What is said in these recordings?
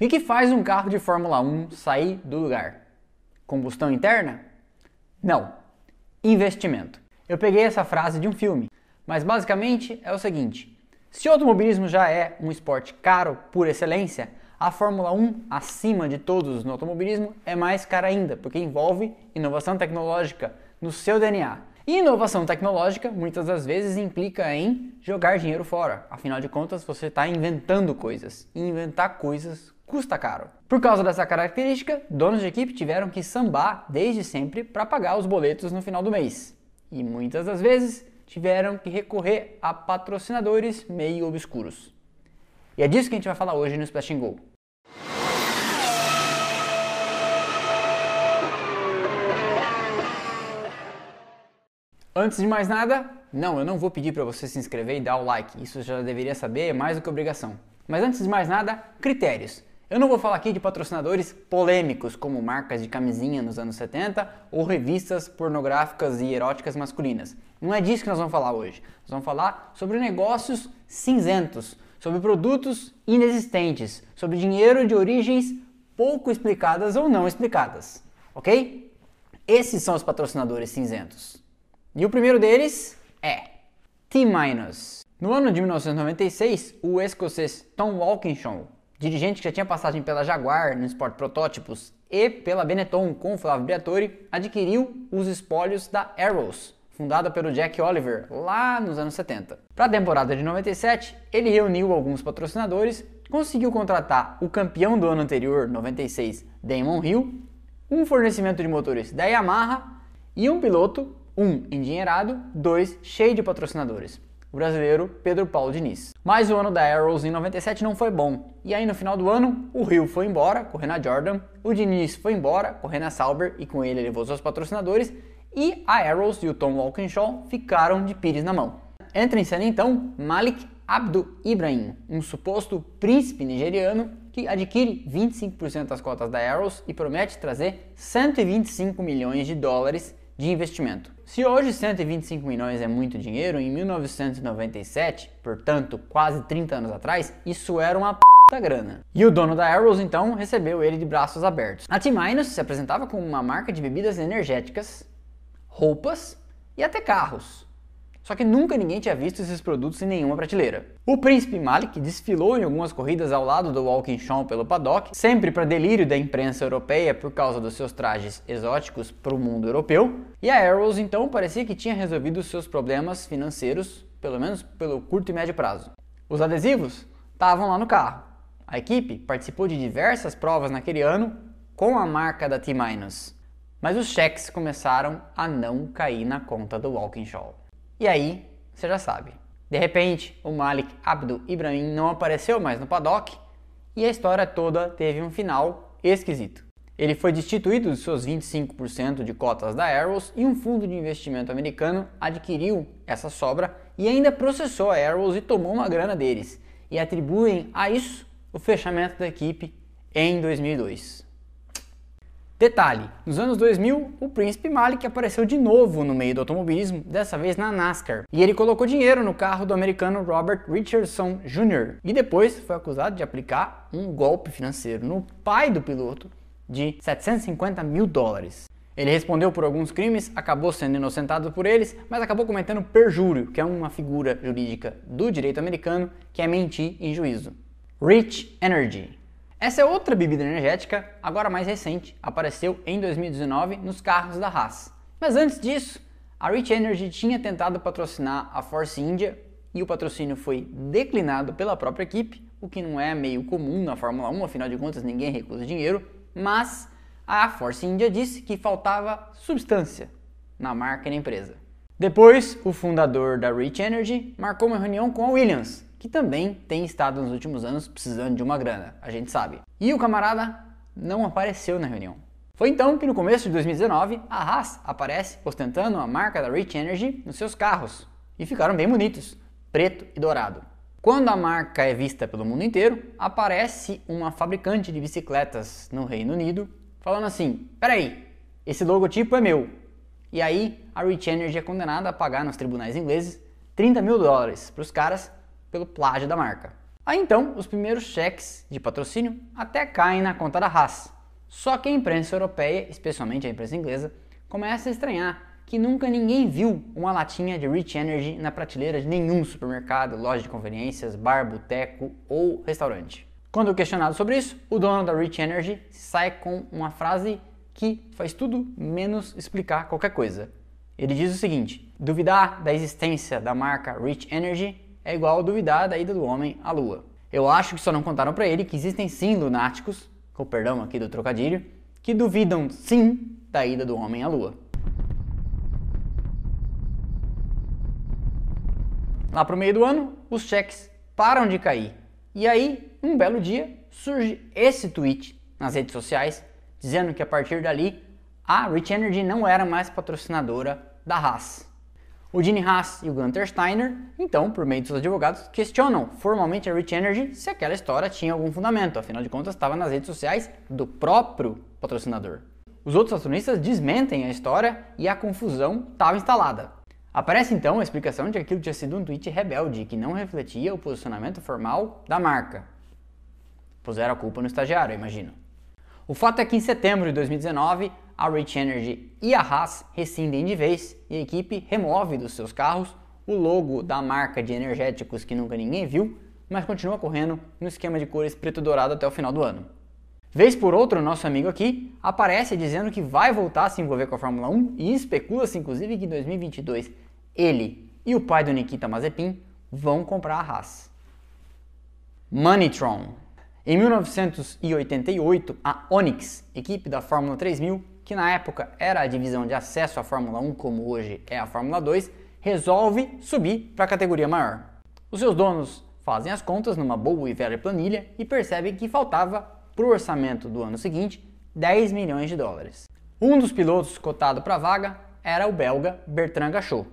O que, faz um carro de Fórmula 1 sair do lugar? Combustão interna? Não. Investimento. Eu peguei essa frase de um filme, mas basicamente é o seguinte: se o automobilismo já é um esporte caro por excelência, a Fórmula 1, acima de todos no automobilismo, é mais cara ainda, porque envolve inovação tecnológica no seu DNA. E inovação tecnológica muitas das vezes implica em jogar dinheiro fora. Afinal de contas, você está inventando coisas. E inventar coisas custa caro. Por causa dessa característica, donos de equipe tiveram que sambar desde sempre para pagar os boletos no final do mês. E muitas das vezes tiveram que recorrer a patrocinadores meio obscuros. E é disso que a gente vai falar hoje no Splash Go. Antes de mais nada, não, eu não vou pedir para você se inscrever e dar o like, isso já deveria saber, é mais do que obrigação. Mas antes de mais nada, critérios. Eu não vou falar aqui de patrocinadores polêmicos, como marcas de camisinha nos anos 70 ou revistas pornográficas e eróticas masculinas. Não é disso que nós vamos falar hoje. Nós vamos falar sobre negócios cinzentos, sobre produtos inexistentes, sobre dinheiro de origens pouco explicadas ou não explicadas. Ok? Esses são os patrocinadores cinzentos. E o primeiro deles é T-Minus. No ano de 1996, o escocês Tom Walkinshaw dirigente que já tinha passagem pela Jaguar no Sport Protótipos e pela Benetton com Flávio Briatore, adquiriu os espólios da Arrows, fundada pelo Jack Oliver lá nos anos 70. Para a temporada de 97, ele reuniu alguns patrocinadores, conseguiu contratar o campeão do ano anterior, 96, Damon Hill, um fornecimento de motores da Yamaha e um piloto, um endinheirado, dois cheio de patrocinadores o brasileiro Pedro Paulo Diniz. Mas o ano da Arrows em 97 não foi bom. E aí no final do ano, o Rio foi embora, correndo a Jordan, o Diniz foi embora, correndo a Sauber e com ele levou seus patrocinadores, e a Arrows e o Tom Walkinshaw ficaram de pires na mão. Entra em cena então Malik Abdu Ibrahim, um suposto príncipe nigeriano que adquire 25% das cotas da Arrows e promete trazer 125 milhões de dólares de investimento. Se hoje 125 milhões é muito dinheiro, em 1997, portanto quase 30 anos atrás, isso era uma p grana. E o dono da Arrows então recebeu ele de braços abertos. A T-Minus se apresentava como uma marca de bebidas energéticas, roupas e até carros. Só que nunca ninguém tinha visto esses produtos em nenhuma prateleira. O príncipe Malik desfilou em algumas corridas ao lado do Walkinshaw pelo paddock, sempre para delírio da imprensa europeia por causa dos seus trajes exóticos para o mundo europeu, e a Arrows então parecia que tinha resolvido seus problemas financeiros, pelo menos pelo curto e médio prazo. Os adesivos estavam lá no carro. A equipe participou de diversas provas naquele ano com a marca da T-Minus, mas os cheques começaram a não cair na conta do Walkinshaw. E aí, você já sabe. De repente, o Malik Abdu Ibrahim não apareceu mais no paddock e a história toda teve um final esquisito. Ele foi destituído de seus 25% de cotas da Arrows e um fundo de investimento americano adquiriu essa sobra e ainda processou a Arrows e tomou uma grana deles. E atribuem a isso o fechamento da equipe em 2002. Detalhe: nos anos 2000, o príncipe Malik apareceu de novo no meio do automobilismo, dessa vez na NASCAR, e ele colocou dinheiro no carro do americano Robert Richardson Jr. e depois foi acusado de aplicar um golpe financeiro no pai do piloto de 750 mil dólares. Ele respondeu por alguns crimes, acabou sendo inocentado por eles, mas acabou cometendo perjúrio, que é uma figura jurídica do direito americano que é mentir em juízo. Rich Energy essa é outra bebida energética, agora mais recente, apareceu em 2019 nos carros da Haas. Mas antes disso, a Rich Energy tinha tentado patrocinar a Force India e o patrocínio foi declinado pela própria equipe, o que não é meio comum na Fórmula 1, afinal de contas ninguém recusa dinheiro, mas a Force India disse que faltava substância na marca e na empresa. Depois, o fundador da Rich Energy marcou uma reunião com a Williams, que também tem estado nos últimos anos precisando de uma grana, a gente sabe. E o camarada não apareceu na reunião. Foi então que no começo de 2019 a Haas aparece ostentando a marca da Rich Energy nos seus carros e ficaram bem bonitos, preto e dourado. Quando a marca é vista pelo mundo inteiro, aparece uma fabricante de bicicletas no Reino Unido falando assim: peraí, esse logotipo é meu. E aí a Rich Energy é condenada a pagar nos tribunais ingleses 30 mil dólares para os caras pelo plágio da marca. Aí então, os primeiros cheques de patrocínio até caem na conta da Haas. Só que a imprensa europeia, especialmente a imprensa inglesa, começa a estranhar que nunca ninguém viu uma latinha de Rich Energy na prateleira de nenhum supermercado, loja de conveniências, bar, boteco ou restaurante. Quando questionado sobre isso, o dono da Rich Energy sai com uma frase que faz tudo menos explicar qualquer coisa. Ele diz o seguinte: duvidar da existência da marca Rich Energy é igual duvidar da ida do homem à lua. Eu acho que só não contaram para ele que existem sim lunáticos, com perdão aqui do trocadilho, que duvidam sim da ida do homem à lua. Lá para o meio do ano, os cheques param de cair. E aí, um belo dia, surge esse tweet nas redes sociais dizendo que a partir dali a Rich Energy não era mais patrocinadora da Haas. O Gene Haas e o Gunter Steiner, então, por meio de seus advogados, questionam formalmente a Rich Energy se aquela história tinha algum fundamento, afinal de contas estava nas redes sociais do próprio patrocinador. Os outros acionistas desmentem a história e a confusão estava instalada. Aparece então a explicação de que aquilo tinha sido um tweet rebelde que não refletia o posicionamento formal da marca. Puseram a culpa no estagiário, imagino. O fato é que em setembro de 2019, a Rich Energy e a Haas rescindem de vez e a equipe remove dos seus carros o logo da marca de energéticos que nunca ninguém viu, mas continua correndo no esquema de cores preto dourado até o final do ano. Vez por outra, o nosso amigo aqui aparece dizendo que vai voltar a se envolver com a Fórmula 1 e especula-se inclusive que em 2022 ele e o pai do Nikita Mazepin vão comprar a Haas. Moneytron. Em 1988, a Onyx, equipe da Fórmula 3000, que na época era a divisão de acesso à Fórmula 1 como hoje é a Fórmula 2, resolve subir para a categoria maior. Os seus donos fazem as contas numa boa e velha planilha e percebem que faltava para o orçamento do ano seguinte 10 milhões de dólares. Um dos pilotos cotado para a vaga era o belga Bertrand Gachot.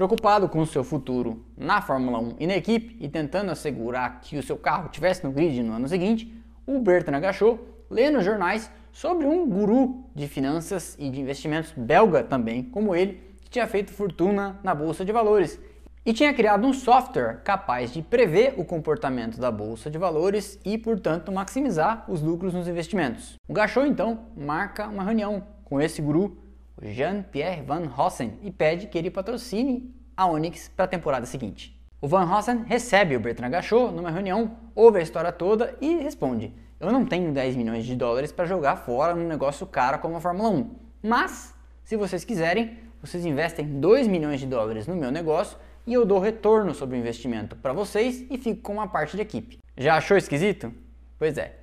Preocupado com o seu futuro na Fórmula 1 e na equipe e tentando assegurar que o seu carro tivesse no grid no ano seguinte, o Bertrand Gachot lê nos jornais sobre um guru de finanças e de investimentos belga também, como ele, que tinha feito fortuna na bolsa de valores e tinha criado um software capaz de prever o comportamento da bolsa de valores e, portanto, maximizar os lucros nos investimentos. O Gachot então marca uma reunião com esse guru, Jean-Pierre Van Hossen, e pede que ele patrocine a Onyx para a temporada seguinte. O Van Hossen recebe o Bertrand Gachot numa reunião, ouve a história toda e responde: Eu não tenho 10 milhões de dólares para jogar fora num negócio caro como a Fórmula 1, mas se vocês quiserem, vocês investem 2 milhões de dólares no meu negócio e eu dou retorno sobre o investimento para vocês e fico com uma parte de equipe. Já achou esquisito? Pois é.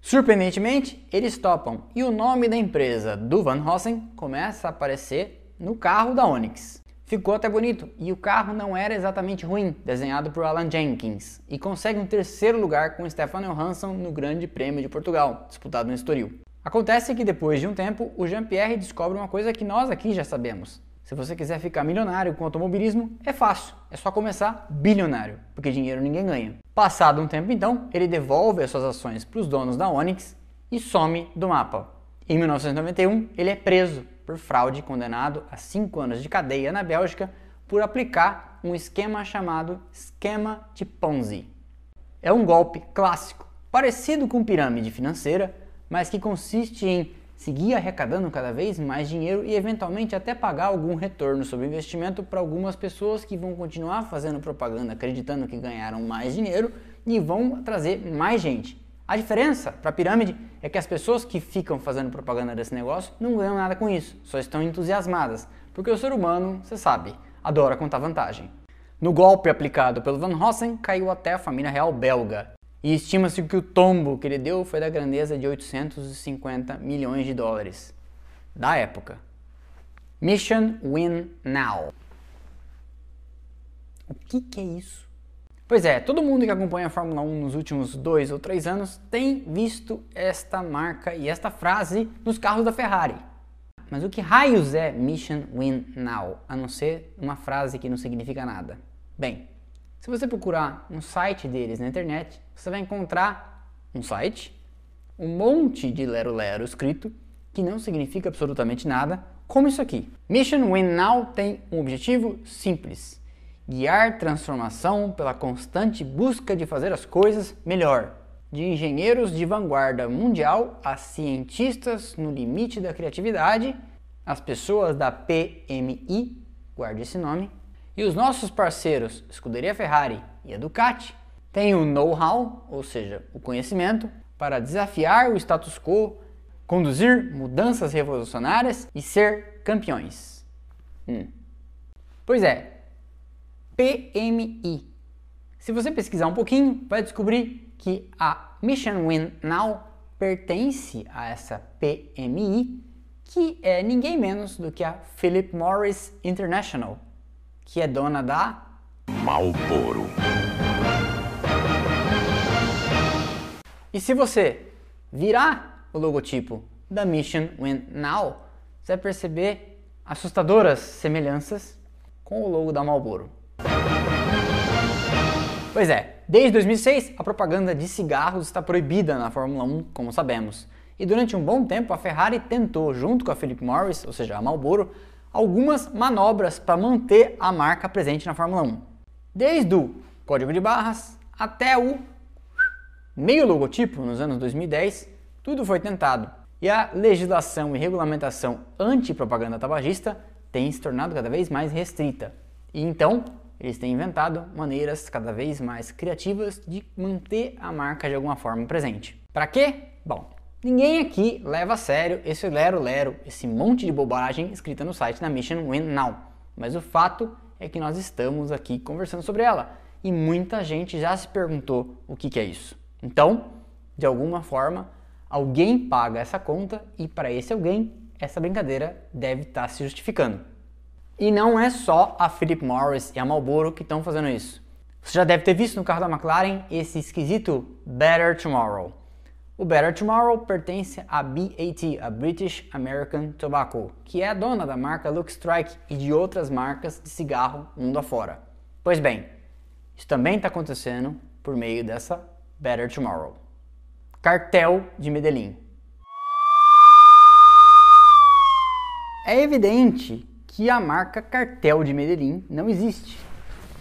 Surpreendentemente, eles topam e o nome da empresa do Van Hossen começa a aparecer no carro da Onix. Ficou até bonito e o carro não era exatamente ruim, desenhado por Alan Jenkins, e consegue um terceiro lugar com Stefan Johansson no Grande Prêmio de Portugal, disputado no Estoril. Acontece que depois de um tempo, o Jean-Pierre descobre uma coisa que nós aqui já sabemos. Se você quiser ficar milionário com automobilismo, é fácil, é só começar bilionário, porque dinheiro ninguém ganha. Passado um tempo então, ele devolve as suas ações para os donos da Onix e some do mapa. Em 1991, ele é preso por fraude, condenado a 5 anos de cadeia na Bélgica por aplicar um esquema chamado esquema de Ponzi. É um golpe clássico, parecido com pirâmide financeira, mas que consiste em seguir arrecadando cada vez mais dinheiro e eventualmente até pagar algum retorno sobre o investimento para algumas pessoas que vão continuar fazendo propaganda acreditando que ganharam mais dinheiro e vão trazer mais gente. A diferença para a pirâmide é que as pessoas que ficam fazendo propaganda desse negócio não ganham nada com isso, só estão entusiasmadas, porque o ser humano, você sabe, adora contar vantagem. No golpe aplicado pelo Van Hossen, caiu até a família real belga, e estima-se que o tombo que ele deu foi da grandeza de 850 milhões de dólares da época. Mission Win Now. O que, que é isso? Pois é, todo mundo que acompanha a Fórmula 1 nos últimos dois ou três anos tem visto esta marca e esta frase nos carros da Ferrari. Mas o que raios é Mission Win Now, a não ser uma frase que não significa nada? Bem, se você procurar um site deles na internet, você vai encontrar um site, um monte de lero-lero escrito, que não significa absolutamente nada, como isso aqui. Mission Win Now tem um objetivo simples, guiar transformação pela constante busca de fazer as coisas melhor. De engenheiros de vanguarda mundial a cientistas no limite da criatividade, as pessoas da PMI, guarde esse nome, e os nossos parceiros Scuderia Ferrari e a Ducati têm o know-how, ou seja, o conhecimento, para desafiar o status quo, conduzir mudanças revolucionárias e ser campeões. Hum. Pois é, PMI. Se você pesquisar um pouquinho, vai descobrir que a Mission Win Now pertence a essa PMI, que é ninguém menos do que a Philip Morris International, que é dona da Malboro. E se você virar o logotipo da Mission Win Now, você vai perceber assustadoras semelhanças com o logo da Marlboro. Pois é, desde 2006 a propaganda de cigarros está proibida na Fórmula 1, como sabemos. E durante um bom tempo a Ferrari tentou, junto com a Philip Morris, ou seja, a Marlboro, algumas manobras para manter a marca presente na Fórmula 1. Desde o código de barras até o meio logotipo nos anos 2010, tudo foi tentado. E a legislação e regulamentação anti-propaganda tabagista tem se tornado cada vez mais restrita. E então, eles têm inventado maneiras cada vez mais criativas de manter a marca de alguma forma presente. Para quê? Bom, Ninguém aqui leva a sério esse lero-lero, esse monte de bobagem escrita no site da Mission Win Now. Mas o fato é que nós estamos aqui conversando sobre ela e muita gente já se perguntou o que, que é isso. Então, de alguma forma, alguém paga essa conta e para esse alguém, essa brincadeira deve estar tá se justificando. E não é só a Philip Morris e a Marlboro que estão fazendo isso. Você já deve ter visto no carro da McLaren esse esquisito Better Tomorrow. O Better Tomorrow pertence à BAT, a British American Tobacco, que é a dona da marca Look Strike e de outras marcas de cigarro mundo afora. Pois bem, isso também está acontecendo por meio dessa Better Tomorrow. Cartel de Medellín. É evidente que a marca Cartel de Medellín não existe,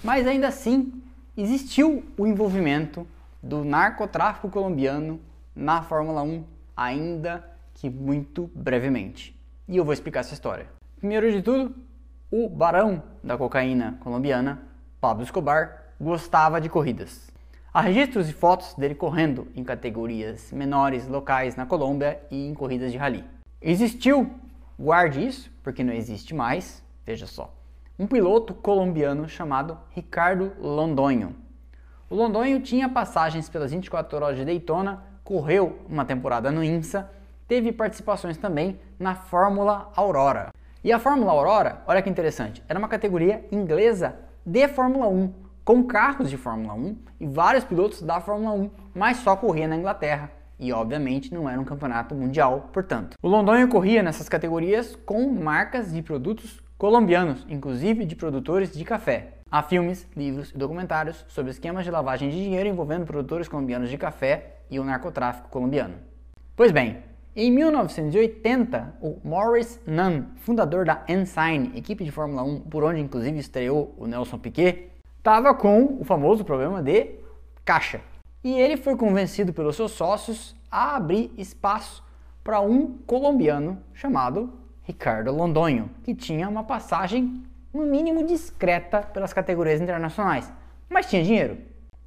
mas ainda assim existiu o envolvimento do narcotráfico colombiano na Fórmula 1, ainda que muito brevemente. E eu vou explicar essa história. Primeiro de tudo, o barão da cocaína colombiana, Pablo Escobar, gostava de corridas. Há registros e fotos dele correndo em categorias menores locais na Colômbia e em corridas de rally. Existiu, guarde isso, porque não existe mais, veja só, um piloto colombiano chamado Ricardo Londonho. O Londonho tinha passagens pelas 24 horas de Daytona correu uma temporada no INSA, teve participações também na Fórmula Aurora. E a Fórmula Aurora, olha que interessante, era uma categoria inglesa de Fórmula 1, com carros de Fórmula 1 e vários pilotos da Fórmula 1, mas só corria na Inglaterra. E obviamente não era um campeonato mundial, portanto. O Londonho corria nessas categorias com marcas de produtos colombianos, inclusive de produtores de café. Há filmes, livros e documentários sobre esquemas de lavagem de dinheiro envolvendo produtores colombianos de café e o narcotráfico colombiano. Pois bem, em 1980, o Morris Nunn, fundador da Ensign, equipe de Fórmula 1 por onde inclusive estreou o Nelson Piquet, estava com o famoso problema de caixa. E ele foi convencido pelos seus sócios a abrir espaço para um colombiano chamado Ricardo Londonho, que tinha uma passagem no mínimo discreta pelas categorias internacionais, mas tinha dinheiro.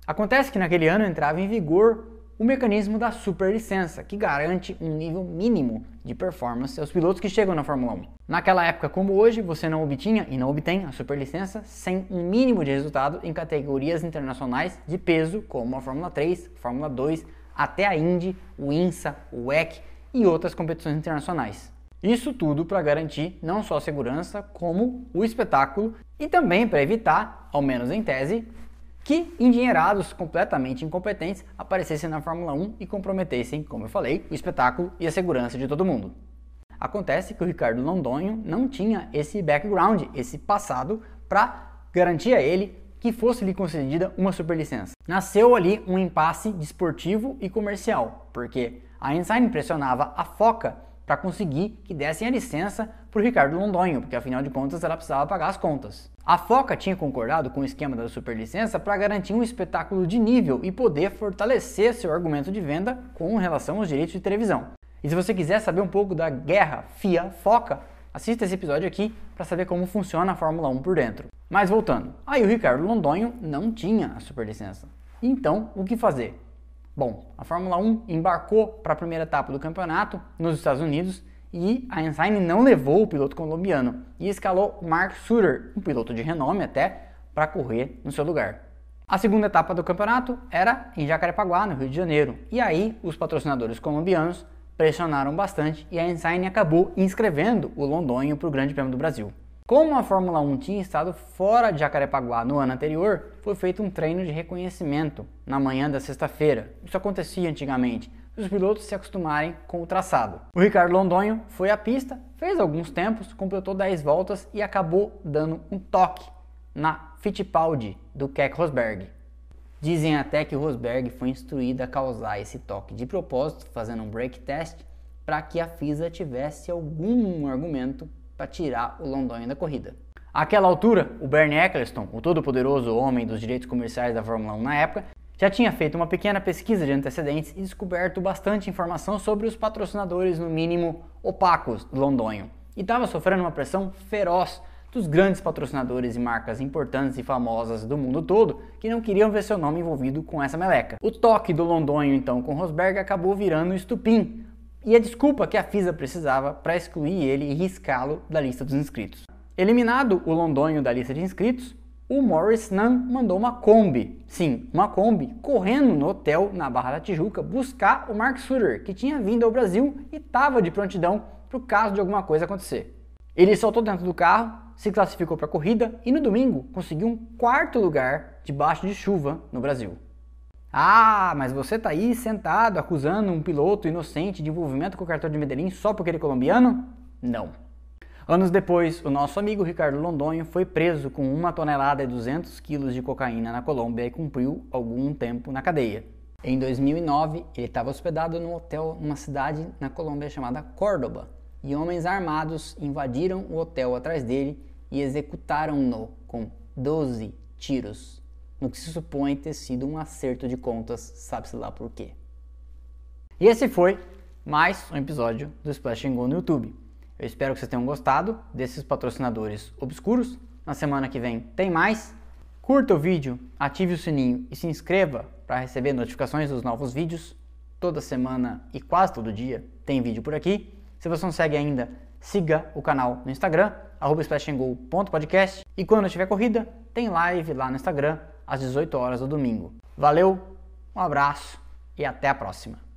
Acontece que naquele ano entrava em vigor o mecanismo da superlicença, que garante um nível mínimo de performance aos pilotos que chegam na Fórmula 1. Naquela época, como hoje, você não obtinha e não obtém a superlicença sem um mínimo de resultado em categorias internacionais de peso, como a Fórmula 3, Fórmula 2, até a Indy, o INSA, o WEC e outras competições internacionais. Isso tudo para garantir não só a segurança, como o espetáculo e também para evitar, ao menos em tese, que endinheirados completamente incompetentes aparecessem na Fórmula 1 e comprometessem, como eu falei, o espetáculo e a segurança de todo mundo. Acontece que o Ricardo Londonho não tinha esse background, esse passado, para garantir a ele que fosse lhe concedida uma superlicença. Nasceu ali um impasse desportivo e comercial, porque a Ensign pressionava a Foca para conseguir que dessem a licença para o Ricardo Londonho, porque afinal de contas ela precisava pagar as contas. A Foca tinha concordado com o esquema da superlicença para garantir um espetáculo de nível e poder fortalecer seu argumento de venda com relação aos direitos de televisão. E se você quiser saber um pouco da guerra FIA-Foca, assista esse episódio aqui para saber como funciona a Fórmula 1 por dentro. Mas voltando, aí o Ricardo Londonho não tinha a superlicença. Então, o que fazer? Bom, a Fórmula 1 embarcou para a primeira etapa do campeonato nos Estados Unidos e a Ensign não levou o piloto colombiano e escalou Mark Sutter, um piloto de renome até, para correr no seu lugar. A segunda etapa do campeonato era em Jacarepaguá, no Rio de Janeiro, e aí os patrocinadores colombianos pressionaram bastante e a Ensign acabou inscrevendo o Londonho para o Grande Prêmio do Brasil. Como a Fórmula 1 tinha estado fora de Jacarepaguá no ano anterior, foi feito um treino de reconhecimento na manhã da sexta-feira. Isso acontecia antigamente, os pilotos se acostumarem com o traçado. O Ricardo Londonho foi à pista, fez alguns tempos, completou 10 voltas e acabou dando um toque na Fittipaldi do Keck Rosberg. Dizem até que o Rosberg foi instruído a causar esse toque de propósito, fazendo um break test, para que a FISA tivesse algum argumento para tirar o Londonha da corrida. Àquela altura, o Bernie Eccleston, o todo-poderoso homem dos direitos comerciais da Fórmula 1 na época, já tinha feito uma pequena pesquisa de antecedentes e descoberto bastante informação sobre os patrocinadores, no mínimo opacos, do Londonho, e estava sofrendo uma pressão feroz dos grandes patrocinadores e marcas importantes e famosas do mundo todo que não queriam ver seu nome envolvido com essa meleca. O toque do Londonho então com Rosberg acabou virando estupim, e a desculpa que a FISA precisava para excluir ele e riscá-lo da lista dos inscritos. Eliminado o Londonho da lista de inscritos, o Morris Nunn mandou uma Kombi, sim, uma Kombi, correndo no hotel na Barra da Tijuca buscar o Mark Sutter, que tinha vindo ao Brasil e estava de prontidão para o caso de alguma coisa acontecer. Ele soltou dentro do carro, se classificou para a corrida e no domingo conseguiu um quarto lugar debaixo de chuva no Brasil. Ah, mas você tá aí sentado acusando um piloto inocente de envolvimento com o cartão de Medellín só porque ele é colombiano? Não. Anos depois, o nosso amigo Ricardo Londonho foi preso com uma tonelada e 200 quilos de cocaína na Colômbia e cumpriu algum tempo na cadeia. Em 2009, ele estava hospedado num hotel numa cidade na Colômbia chamada Córdoba, e homens armados invadiram o hotel atrás dele e executaram-no com 12 tiros no que se supõe ter sido um acerto de contas, sabe-se lá por quê. E esse foi mais um episódio do Splash Go no YouTube. Eu espero que vocês tenham gostado desses patrocinadores obscuros. Na semana que vem tem mais. Curta o vídeo, ative o sininho e se inscreva para receber notificações dos novos vídeos. Toda semana e quase todo dia tem vídeo por aqui. Se você não segue ainda, siga o canal no Instagram, splashandgo.podcast. E quando tiver corrida, tem live lá no Instagram às 18 horas do domingo. Valeu, um abraço e até a próxima.